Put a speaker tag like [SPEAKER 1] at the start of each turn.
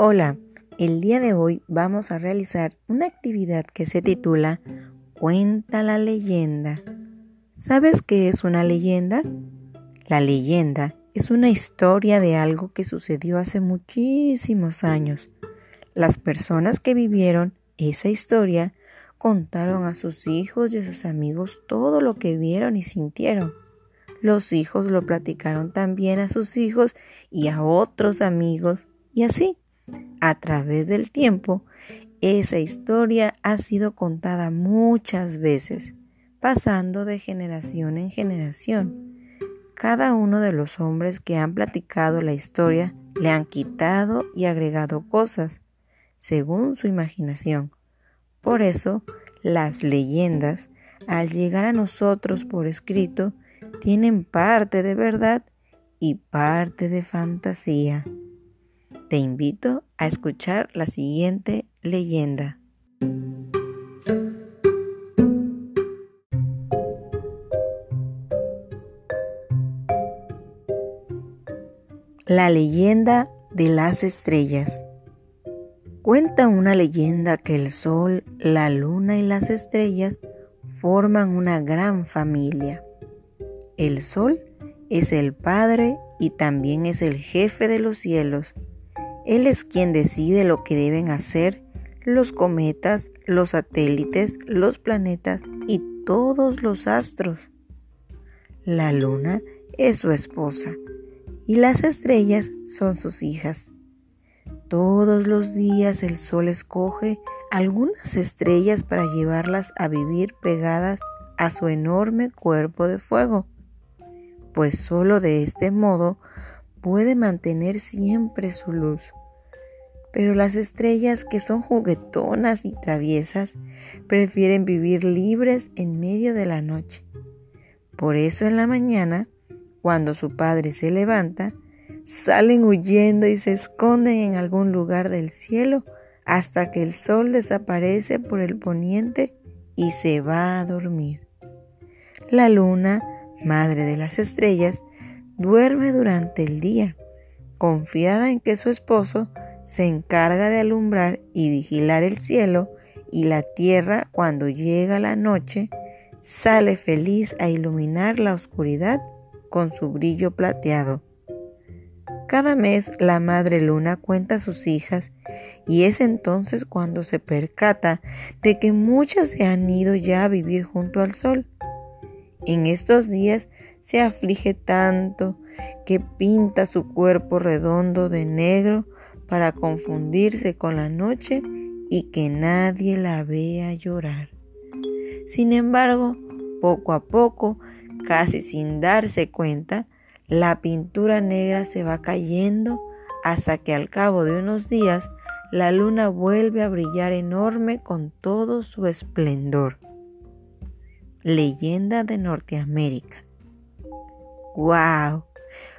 [SPEAKER 1] Hola, el día de hoy vamos a realizar una actividad que se titula Cuenta la leyenda. ¿Sabes qué es una leyenda? La leyenda es una historia de algo que sucedió hace muchísimos años. Las personas que vivieron esa historia contaron a sus hijos y a sus amigos todo lo que vieron y sintieron. Los hijos lo platicaron también a sus hijos y a otros amigos y así a través del tiempo, esa historia ha sido contada muchas veces, pasando de generación en generación. Cada uno de los hombres que han platicado la historia le han quitado y agregado cosas, según su imaginación. Por eso, las leyendas, al llegar a nosotros por escrito, tienen parte de verdad y parte de fantasía. Te invito a escuchar la siguiente leyenda. La leyenda de las estrellas. Cuenta una leyenda que el sol, la luna y las estrellas forman una gran familia. El sol es el padre y también es el jefe de los cielos él es quien decide lo que deben hacer los cometas, los satélites, los planetas y todos los astros. La luna es su esposa y las estrellas son sus hijas. Todos los días el sol escoge algunas estrellas para llevarlas a vivir pegadas a su enorme cuerpo de fuego, pues solo de este modo puede mantener siempre su luz. Pero las estrellas que son juguetonas y traviesas prefieren vivir libres en medio de la noche. Por eso en la mañana, cuando su padre se levanta, salen huyendo y se esconden en algún lugar del cielo hasta que el sol desaparece por el poniente y se va a dormir. La luna, madre de las estrellas, duerme durante el día, confiada en que su esposo se encarga de alumbrar y vigilar el cielo y la tierra cuando llega la noche, sale feliz a iluminar la oscuridad con su brillo plateado. Cada mes la madre luna cuenta a sus hijas y es entonces cuando se percata de que muchas se han ido ya a vivir junto al sol. En estos días se aflige tanto que pinta su cuerpo redondo de negro para confundirse con la noche y que nadie la vea llorar. Sin embargo, poco a poco, casi sin darse cuenta, la pintura negra se va cayendo hasta que al cabo de unos días la luna vuelve a brillar enorme con todo su esplendor. Leyenda de Norteamérica. ¡Wow!